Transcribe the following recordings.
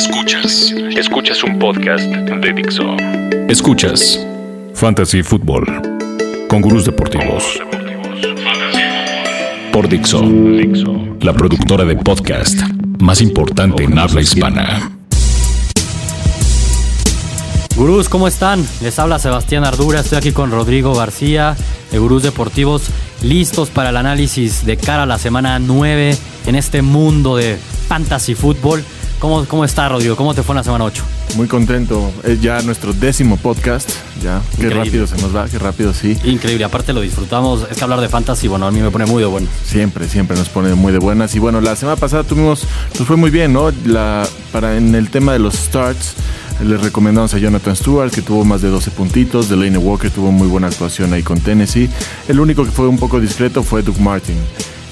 Escuchas. Escuchas un podcast de Dixo. Escuchas Fantasy Football con gurús deportivos. Por Dixo, la productora de podcast más importante en habla hispana. Gurús, ¿cómo están? Les habla Sebastián Ardura, estoy aquí con Rodrigo García de Gurús Deportivos, listos para el análisis de cara a la semana 9 en este mundo de fantasy fútbol. ¿Cómo, ¿Cómo está, Rodrigo? ¿Cómo te fue en la semana 8? Muy contento. Es ya nuestro décimo podcast. Ya, qué rápido se nos va, qué rápido, sí. Increíble, aparte lo disfrutamos. Es que hablar de fantasy, bueno, a mí me pone muy de bueno. Siempre, siempre nos pone muy de buenas. Y bueno, la semana pasada tuvimos, nos fue muy bien, ¿no? La, para en el tema de los starts, les recomendamos a Jonathan Stewart, que tuvo más de 12 puntitos. Delaney Walker tuvo muy buena actuación ahí con Tennessee. El único que fue un poco discreto fue Doug Martin.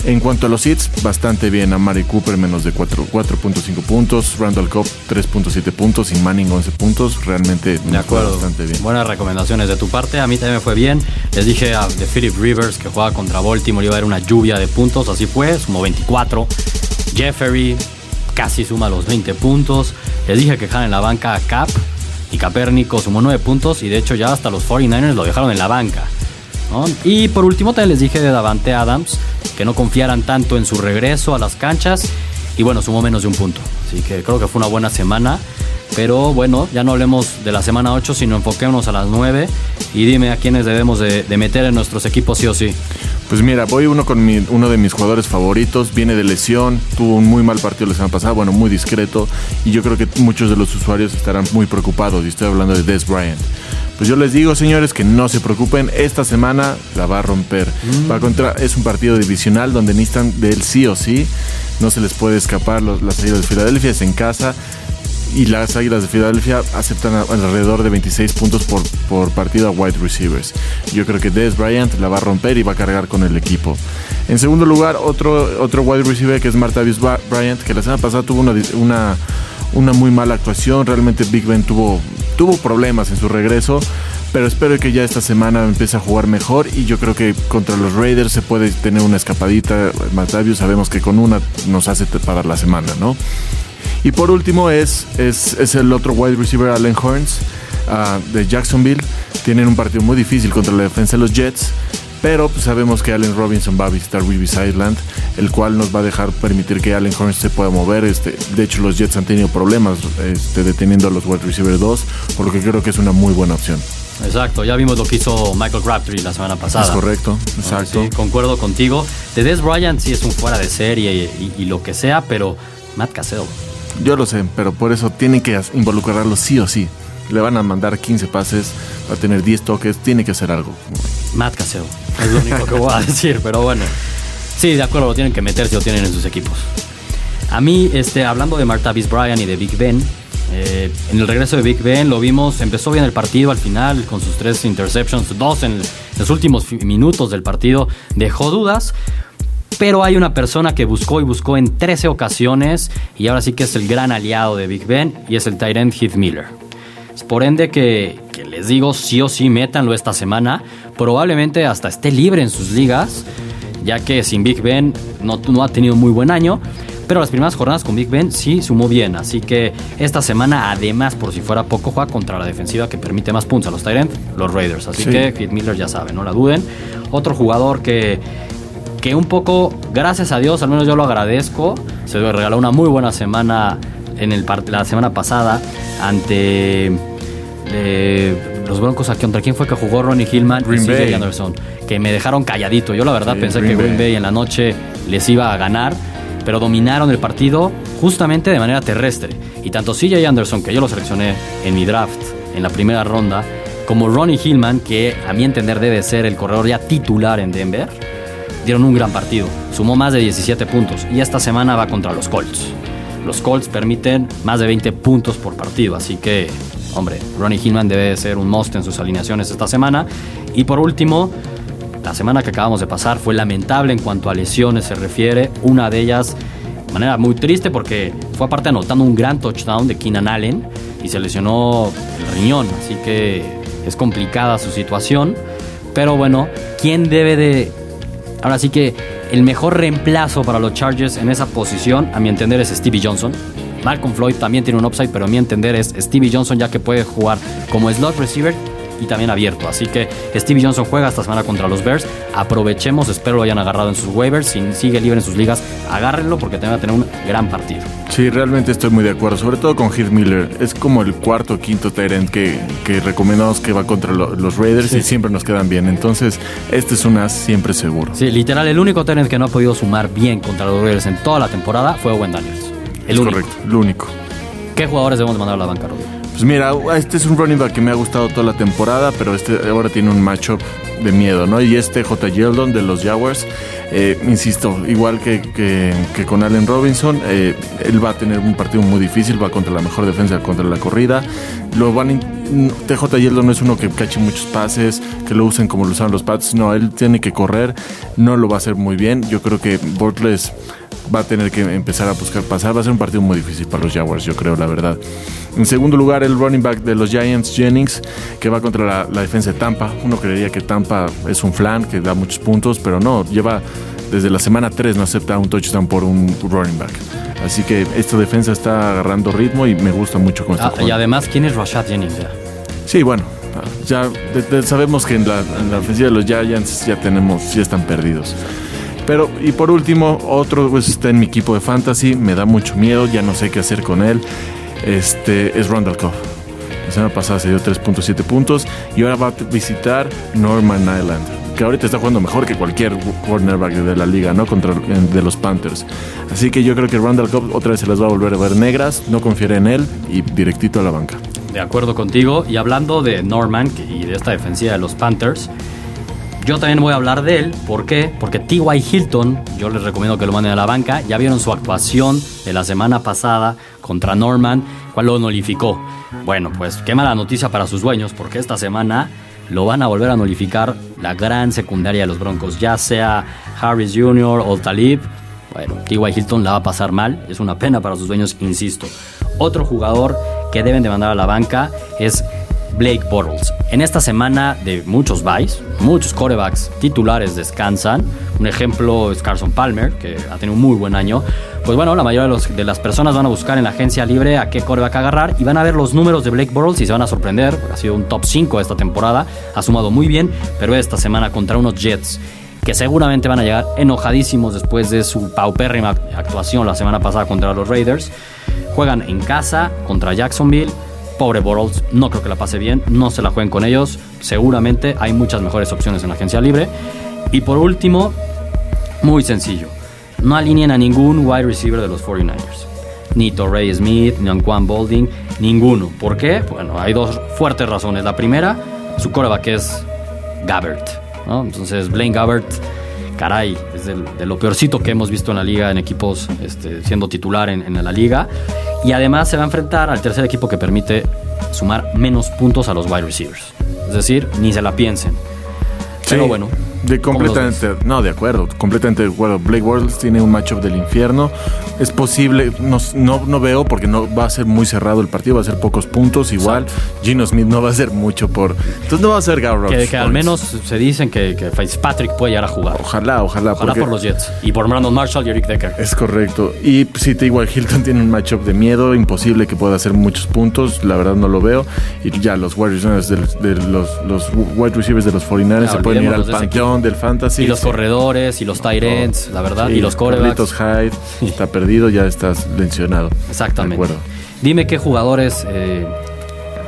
En cuanto a los hits, bastante bien. A Mari Cooper menos de 4 4.5 puntos. Randall Cobb 3.7 puntos. Y Manning 11 puntos. Realmente fue acuerdo. bastante bien. Buenas recomendaciones de tu parte. A mí también me fue bien. Les dije a, de Philip Rivers que jugaba contra Baltimore iba a haber una lluvia de puntos. Así fue, sumó 24. Jeffery casi suma los 20 puntos. Les dije que dejaran en la banca a Cap y Capérnico sumó 9 puntos. Y de hecho ya hasta los 49ers lo dejaron en la banca. ¿no? Y por último también les dije de Davante Adams que no confiaran tanto en su regreso a las canchas. Y bueno, sumó menos de un punto. Así que creo que fue una buena semana. Pero bueno, ya no hablemos de la semana 8, sino enfoquémonos a las 9. Y dime a quiénes debemos de, meter en nuestros equipos sí o sí. Pues mira, voy uno con mi- uno de mis jugadores favoritos, viene de lesión, tuvo un muy mal partido la semana pasada, bueno, muy discreto, y yo creo que muchos de los usuarios estarán muy preocupados, y estoy hablando de Des Bryant. Pues yo les digo, señores, que no se preocupen, esta semana la va a romper. Va contra, es un partido divisional donde necesitan de él sí o sí, no se les puede escapar los- las Águilas de Filadelfia, es en casa, y las Águilas de Filadelfia aceptan a- alrededor de 26 puntos por, por partido a wide receivers. Yo creo que Des Bryant la va a romper y va a cargar con el equipo. En segundo lugar, otro, otro wide receiver que es Martavis Ba- Bryant, que la semana pasada tuvo una, una, una muy mala actuación. Realmente Big Ben tuvo, tuvo problemas en su regreso. Pero espero que ya esta semana empiece a jugar mejor y yo creo que contra los Raiders se puede tener una escapadita. Martavius sabemos que con una nos hace pagar la semana, ¿no? Y por último es, es, es el otro wide receiver Allen Horns ah, de Jacksonville. Tienen un partido muy difícil contra la defensa de los Jets. Pero pues, sabemos que Allen Robinson va a visitar Reeves Island, el cual nos va a dejar permitir que Allen Horns se pueda mover. Este, de hecho, los Jets han tenido problemas este, deteniendo a los wide receiver 2, por lo que creo que es una muy buena opción. Exacto, ya vimos lo que hizo Michael Crabtree la semana pasada. Es correcto, exacto. Sí, concuerdo contigo. De Des Bryant sí es un fuera de serie y, y- y lo que sea, pero Matt Cassell. Yo lo sé, pero por eso tienen que involucrarlo sí o sí. Le van a mandar 15 pases, va a tener 10 toques, tiene que hacer algo. Matt Cassell. Es lo único que voy a decir, pero bueno. Sí, de acuerdo, lo tienen que meter si lo tienen en sus equipos. A mí, este, hablando de Martavis Bryan y de Big Ben, eh, en el regreso de Big Ben lo vimos, empezó bien el partido al final con sus tres interceptions, dos en los últimos minutos del partido, dejó dudas. Pero hay una persona que buscó y buscó en 13 ocasiones y ahora sí que es el gran aliado de Big Ben y es el Tyrant Heath Miller. Es por ende que, que les digo, sí o sí, métanlo esta semana. Probablemente hasta esté libre en sus ligas, ya que sin Big Ben no, no ha tenido muy buen año. Pero las primeras jornadas con Big Ben sí sumó bien. Así que esta semana, además, por si fuera poco, juega contra la defensiva que permite más puntos a los Tyrant, los Raiders. Así Sí. que Heath Miller ya saben, no la duden. Otro jugador que, que un poco, gracias a Dios, al menos yo lo agradezco, se le regaló una muy buena semana en el la semana pasada ante eh, los Broncos. ¿a ¿Contra quién fue que jugó Ronnie Hillman Green y CJ Bay. Anderson? Que me dejaron calladito. Yo la verdad Sí, pensé Green que Green Bay. Bay en la noche les iba a ganar, pero dominaron el partido justamente de manera terrestre. Y tanto CJ Anderson, que yo lo seleccioné en mi draft en la primera ronda, como Ronnie Hillman, que a mi entender debe ser el corredor ya titular en Denver, dieron un gran partido. Sumó más de 17 puntos y esta semana va contra los Colts. Los Colts permiten más de 20 puntos por partido, así que, hombre, Ronnie Hillman debe de ser un must en sus alineaciones esta semana. Y por último, la semana que acabamos de pasar fue lamentable en cuanto a lesiones se refiere. Una de ellas, de manera muy triste porque fue aparte anotando un gran touchdown de Keenan Allen y se lesionó el riñón, así que es complicada su situación. Pero bueno, ¿quién debe de Ahora sí que el mejor reemplazo para los Chargers en esa posición, a mi entender, es Stevie Johnson. Malcolm Floyd también tiene un upside, pero a mi entender es Stevie Johnson ya que puede jugar como slot receiver y también abierto. Así que Stevie Johnson juega esta semana contra los Bears. Aprovechemos, espero lo hayan agarrado en sus waivers. Si sigue libre en sus ligas, agárrenlo porque te va a tener un gran partido. Sí, realmente estoy muy de acuerdo, sobre todo con Heath Miller. Es como el cuarto o quinto Tyrant que, que recomendamos que va contra los Raiders y siempre nos quedan bien. Entonces, este es un as siempre seguro. Sí, literal, el único Tyrant que no ha podido sumar bien contra los Raiders en toda la temporada fue Owen Daniels. El es único. correcto, el único. ¿Qué jugadores debemos mandar a la banca, Rodrigo? Pues mira, este es un running back que me ha gustado toda la temporada, pero este ahora tiene un matchup de miedo, ¿no? Y este J. Yeldon de los Jaguars, eh, insisto, igual que, que, que, con Allen Robinson, eh, él va a tener un partido muy difícil, va contra la mejor defensa contra la corrida. Lo van TJ Yeldon no es uno que cache muchos pases, que lo usen como lo usaron los Pats, no, él tiene que correr, no lo va a hacer muy bien. Yo creo que Bortles va a tener que empezar a buscar pasar. Va a ser un partido muy difícil para los Jaguars, yo creo, la verdad. En segundo lugar, el running back de los Giants, Jennings, que va contra la, la defensa de Tampa. Uno creería que Tampa es un flan que da muchos puntos, pero no, lleva desde la semana 3 no acepta un touchdown por un running back. Así que esta defensa está agarrando ritmo y me gusta mucho con ah, Y además, ¿quién es Rashad Jennings? Sí, bueno, ya de, de, sabemos que en la, en la ofensiva de los Giants ya tenemos, ya están perdidos. Pero, y por último, otro pues, está en mi equipo de fantasy, me da mucho miedo, ya no sé qué hacer con él. Este es Randall Cobb. La semana pasada se dio 3.7 puntos y ahora va a visitar Norman Island, que ahorita está jugando mejor que cualquier cornerback de la liga, ¿no? Contra de los Panthers. Así que yo creo que Randall Cobb otra vez se las va a volver a ver negras, no confiaré en él y directito a la banca. De acuerdo contigo. Y hablando de Norman y de esta defensiva de los Panthers, yo también voy a hablar de él. ¿Por qué? Porque T.Y. Hilton, yo les recomiendo que lo manden a la banca. Ya vieron su actuación de la semana pasada contra Norman, cual lo nullificó. Bueno, pues qué mala noticia para sus dueños, porque esta semana lo van a volver a nullificar la gran secundaria de los Broncos, ya sea Harris Jr. o Talib. Bueno, T.Y. Hilton la va a pasar mal, es una pena para sus dueños, insisto. Otro jugador que deben de mandar a la banca es Blake Bortles. En esta semana de muchos buys, muchos corebacks titulares descansan. Un ejemplo es Carson Palmer, que ha tenido un muy buen año. Pues bueno, la mayoría de, las personas van a buscar en la agencia libre a qué coreback agarrar y van a ver los números de Blake Bortles y se van a sorprender. Ha sido un top 5 esta temporada, ha sumado muy bien, pero esta semana contra unos Jets que seguramente van a llegar enojadísimos después de su paupérrima actuación la semana pasada contra los Raiders. Juegan en casa contra Jacksonville Pobre Bortles, no creo que la pase bien, no se la jueguen con ellos, seguramente hay muchas mejores opciones en la agencia libre. Y por último, muy sencillo, no alineen a ningún wide receiver de los 49ers. Ni Torrey Smith, ni Anquan Bolding, ninguno. ¿Por qué? Bueno, hay dos fuertes razones. La primera, su coreback es Gabbert. Entonces, Blaine Gabbert caray, es de, lo peorcito que hemos visto en la liga, en equipos este, siendo titular en, en, la liga. Y además se va a enfrentar al tercer equipo que permite sumar menos puntos a los wide receivers. Es decir, ni se la piensen. Pero bueno, de completamente, no, de acuerdo, completamente de acuerdo. Blake Bortles tiene un matchup del infierno. Es posible, no, no, no, veo porque no va a ser muy cerrado el partido, va a ser pocos puntos. Igual, Gino Smith no va a ser mucho por. Entonces no va a ser Garrett. Que, que al menos se dicen que, que Fitzpatrick puede llegar a jugar. Ojalá, ojalá. Ojalá por los Jets. Y por Brandon Marshall y Eric Decker. Es correcto. Y sí, igual, Hilton tiene un matchup de miedo, imposible que pueda hacer muchos puntos. La verdad no lo veo. Y ya los wide receivers de, de los, los wide receivers de los 49 se pueden ir al panteón del fantasy. Y los corredores, y los tight ends, la verdad, y los corebacks. Hyde está perdido, ya estás mencionado. Exactamente. Dime qué jugadores eh,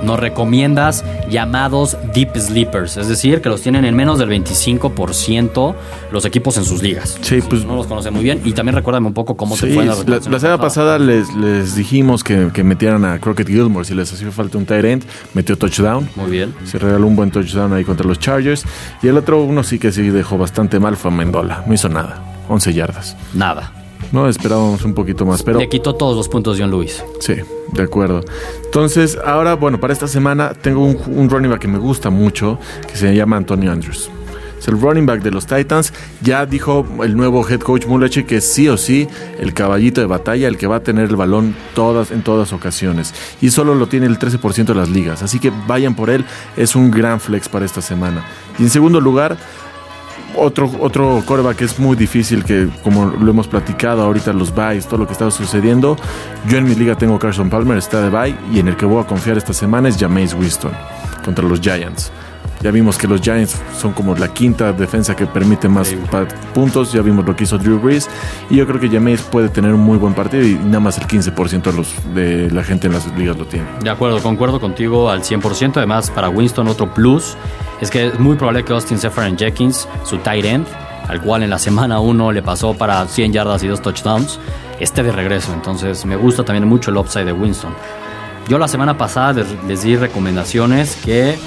nos recomiendas llamados deep sleepers, es decir, que los tienen en menos del 25% los equipos en sus ligas. Sí, pues no los conoce muy bien y también recuérdame un poco cómo te fue la, la, la semana pasada les, les dijimos que, que, metieran a Crockett Gilmore si les hacía falta un tight end, metió touchdown. Muy bien. Se regaló un buen touchdown ahí contra los Chargers y el otro uno sí que sí dejó bastante mal fue Mendola, no hizo nada, 11 yardas. Nada. No, esperábamos un poquito más, pero... Le quitó todos los puntos John Lewis. Sí, de acuerdo. Entonces, ahora, bueno, para esta semana tengo un, un running back que me gusta mucho, que se llama Antonio Andrews. Es el running back de los Titans. Ya dijo el nuevo head coach Mulache que sí o sí el caballito de batalla, el que va a tener el balón todas en todas ocasiones. Y solo lo tiene el 13% de las ligas. Así que vayan por él. Es un gran flex para esta semana. Y en segundo lugar, otro, otro coreback es muy difícil que, como lo hemos platicado ahorita, los buys, todo lo que está sucediendo. Yo en mi liga tengo Carson Palmer, está de buy, y en el que voy a confiar esta semana es Jameis Winston contra los Giants. Ya vimos que los Giants son como la quinta defensa que permite más puntos. Ya vimos lo que hizo Drew Brees. Y yo creo que Jameis puede tener un muy buen partido y nada más el 15% de, los, de la gente en las ligas lo tiene. De acuerdo, concuerdo contigo al 100%. Además, para Winston otro plus es que es muy probable que Austin Seferian Jenkins, su tight end, al cual en la semana 1 le pasó para 100 yardas y dos touchdowns, esté de regreso. Entonces me gusta también mucho el upside de Winston. Yo la semana pasada les, les di recomendaciones que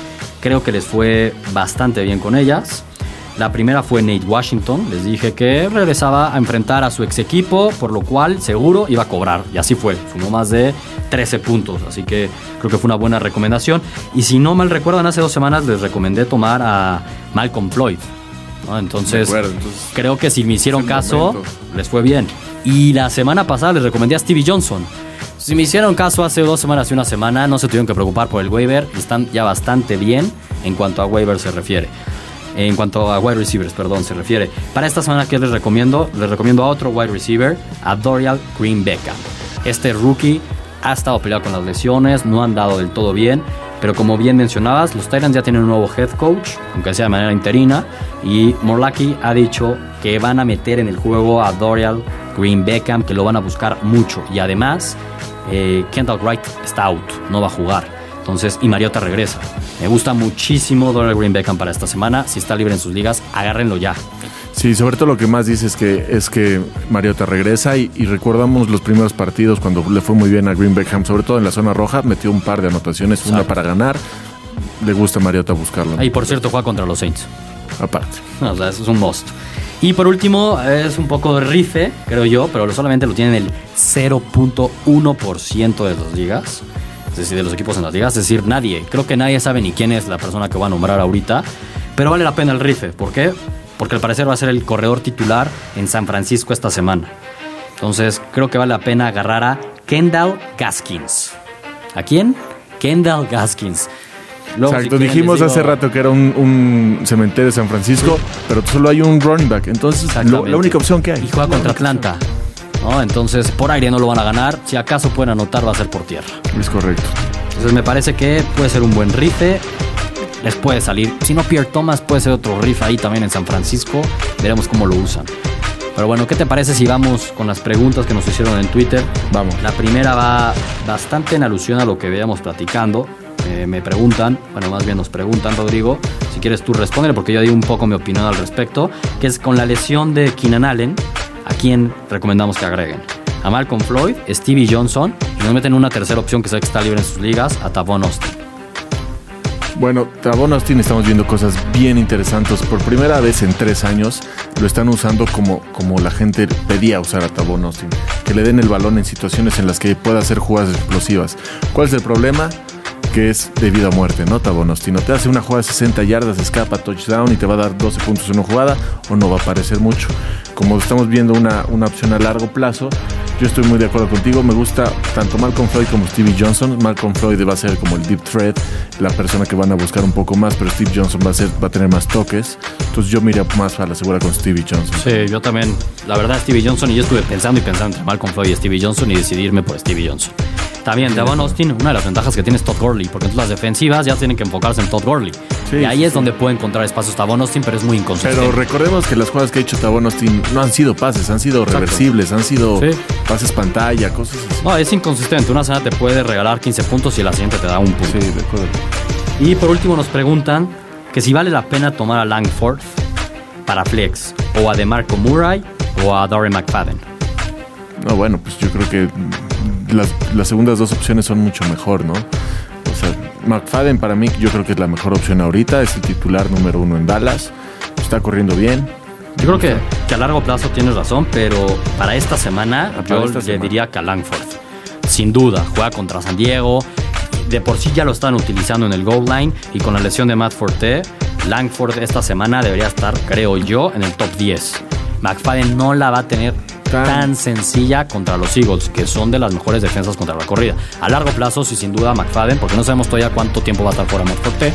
Creo que les fue bastante bien con ellas. La primera fue Nate Washington. Les dije que regresaba a enfrentar a su ex equipo, por lo cual seguro iba a cobrar. Y así fue. Sumó más de 13 puntos. Así que creo que fue una buena recomendación. Y si no mal recuerdan, hace dos semanas les recomendé tomar a Malcolm Floyd. Entonces, creo que si me hicieron caso, les fue bien. Y la semana pasada les recomendé a Stevie Johnson. Si me hicieron caso hace dos semanas y una semana, no se tuvieron que preocupar por el waiver. Están ya bastante bien en cuanto a waiver se refiere. En cuanto a wide receivers, perdón, se refiere. Para esta semana, ¿qué les recomiendo? Les recomiendo a otro wide receiver, a Dorial Green Beckham. Este rookie ha estado peleado con las lesiones, no han dado del todo bien, pero como bien mencionabas, los Titans ya tienen un nuevo head coach, aunque sea de manera interina, y Morlaki ha dicho que van a meter en el juego a Dorial Green Beckham, que lo van a buscar mucho. Y además, eh, Kendall Wright está out, no va a jugar. Entonces, y Mariota regresa. Me gusta muchísimo Dorial Green Beckham para esta semana. Si está libre en sus ligas, agárrenlo ya. Sí, sobre todo lo que más dice es que, es que Mariota regresa y, recordamos los primeros partidos cuando le fue muy bien a Green Beckham, sobre todo en la zona roja, metió un par de anotaciones, una para ganar. Le gusta a Mariota buscarlo. Y por cierto, juega contra los Saints. Aparte. o sea, eso es un must. Y por último, es un poco rife, creo yo, pero solamente lo tienen el 0.1% de las ligas. Es decir, de los equipos en las ligas. Es decir, nadie. Creo que nadie sabe ni quién es la persona que va a nombrar ahorita. Pero vale la pena el rife. ¿Por qué? Porque al parecer va a ser el corredor titular en San Francisco esta semana. Entonces, creo que vale la pena agarrar a Kendall Gaskins. ¿A quién? Kendall Gaskins. Exacto, dijimos hace rato que era un, cementerio de San Francisco, pero solo hay un running back. Entonces, la única opción que hay. Y juega contra Atlanta. Entonces, por aire no lo van a ganar. Si acaso pueden anotar, va a ser por tierra. Es correcto. Entonces, me parece que puede ser un buen rife. Les puede salir. Si no, Pierre Thomas puede ser otro riff ahí también en San Francisco. Veremos cómo lo usan. Pero bueno, ¿qué te parece si vamos con las preguntas que nos hicieron en Twitter? Vamos. La primera va bastante en alusión a lo que veíamos platicando. Eh, me preguntan, bueno, más bien nos preguntan, Rodrigo, si quieres tú responder, porque yo di un poco mi opinión al respecto, que es con la lesión de Keenan Allen, ¿a quién recomendamos que agreguen? A Malcolm Floyd, Stevie Johnson, y nos meten una tercera opción que sé que está libre en sus ligas, a Tavon Austin. Bueno, Tavon Austin estamos viendo cosas bien interesantes. Por primera vez en tres años lo están usando como, como la gente pedía usar a Tavon Austin. Que le den el balón en situaciones en las que pueda hacer jugadas explosivas. ¿Cuál es el problema? Que es debido a muerte, ¿no, no Te hace una jugada de 60 yardas, escapa, touchdown y te va a dar 12 puntos en una jugada o no va a aparecer mucho. Como estamos viendo una, una opción a largo plazo, yo estoy muy de acuerdo contigo. Me gusta tanto Malcolm Floyd como Stevie Johnson. Malcolm Floyd va a ser como el deep threat, la persona que van a buscar un poco más, pero Steve Johnson va a, ser, va a tener más toques. Entonces yo miré más a la segura con Stevie Johnson. Sí, yo también. La verdad, Stevie Johnson, y yo estuve pensando y pensando entre Malcolm Floyd y Stevie Johnson y decidirme por Stevie Johnson. También, Devon Austin, una de las ventajas que tiene es Todd Gurley, porque entonces las defensivas ya tienen que enfocarse en Todd Gurley. y ahí es donde puede encontrar espacios Tavon Austin, pero es muy inconsistente. Pero recordemos que las jugadas que ha hecho Tavon Austin no han sido pases, han sido reversibles, han sido pases pantalla, cosas así. No, es inconsistente. Una semana te puede regalar 15 puntos y la siguiente te da un punto. Sí, de acuerdo. Y por último nos preguntan que si vale la pena tomar a Langford para flex, o a DeMarco Murray, o a Dory McFadden. No, bueno, pues yo creo que las, segundas dos opciones son mucho mejor, ¿no? O sea, McFadden para mí yo creo que es la mejor opción ahorita, es el titular número uno en Dallas, está corriendo bien. Yo creo que, que a largo plazo tienes razón, pero para esta semana yo le diría que a Langford. Sin duda, juega contra San Diego. De por sí ya lo están utilizando en el goal line y con la lesión de Matt Forte, Langford esta semana debería estar, creo yo, en el top 10. McFadden no la va a tener tan sencilla contra los Eagles, que son de las mejores defensas contra la corrida. A largo plazo, sí, sin duda, McFadden, porque no sabemos todavía cuánto tiempo va a estar fuera Forte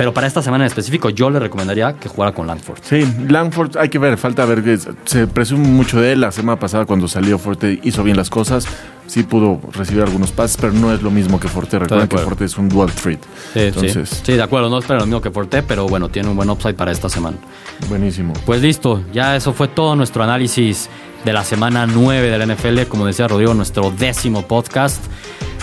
Pero para esta semana en específico, yo le recomendaría que jugara con Langford. Sí, Langford hay que ver, falta ver que se presume mucho de él. La semana pasada cuando salió Forte hizo bien las cosas. Sí pudo recibir algunos pases, pero no es lo mismo que Forte. Recuerden que Forte es un dual treat. Sí, Entonces, sí. sí, de acuerdo, no es lo mismo que Forte, pero bueno, tiene un buen upside para esta semana. Buenísimo. Pues listo, ya eso fue todo nuestro análisis de la semana 9 de la NFL. Como decía Rodrigo, nuestro décimo podcast.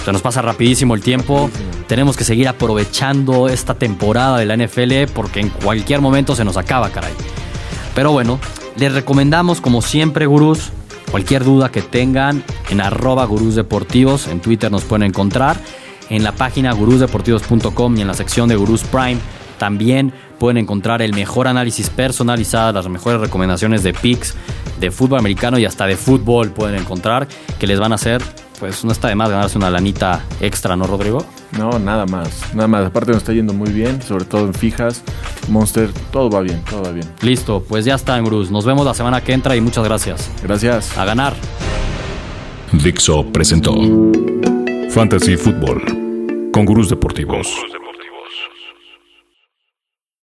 Se nos pasa rapidísimo el tiempo. Tenemos que seguir aprovechando esta temporada de la NFL porque en cualquier momento se nos acaba, caray. Pero bueno, les recomendamos como siempre, gurús, cualquier duda que tengan en arroba gurús. En Twitter nos pueden encontrar. En la página gurúsdeportivos.com y en la sección de Gurús Prime también pueden encontrar el mejor análisis personalizado, las mejores recomendaciones de picks, de fútbol americano y hasta de fútbol pueden encontrar que les van a hacer pues no está de más ganarse una lanita extra, ¿no, Rodrigo? No, nada más, nada más. Aparte nos está yendo muy bien, sobre todo en fijas, Monster, todo va bien, todo va bien. Listo, pues ya está, Bruce. Nos vemos la semana que entra y muchas gracias. Gracias. A ganar. Dixo presentó Fantasy Football con gurús deportivos.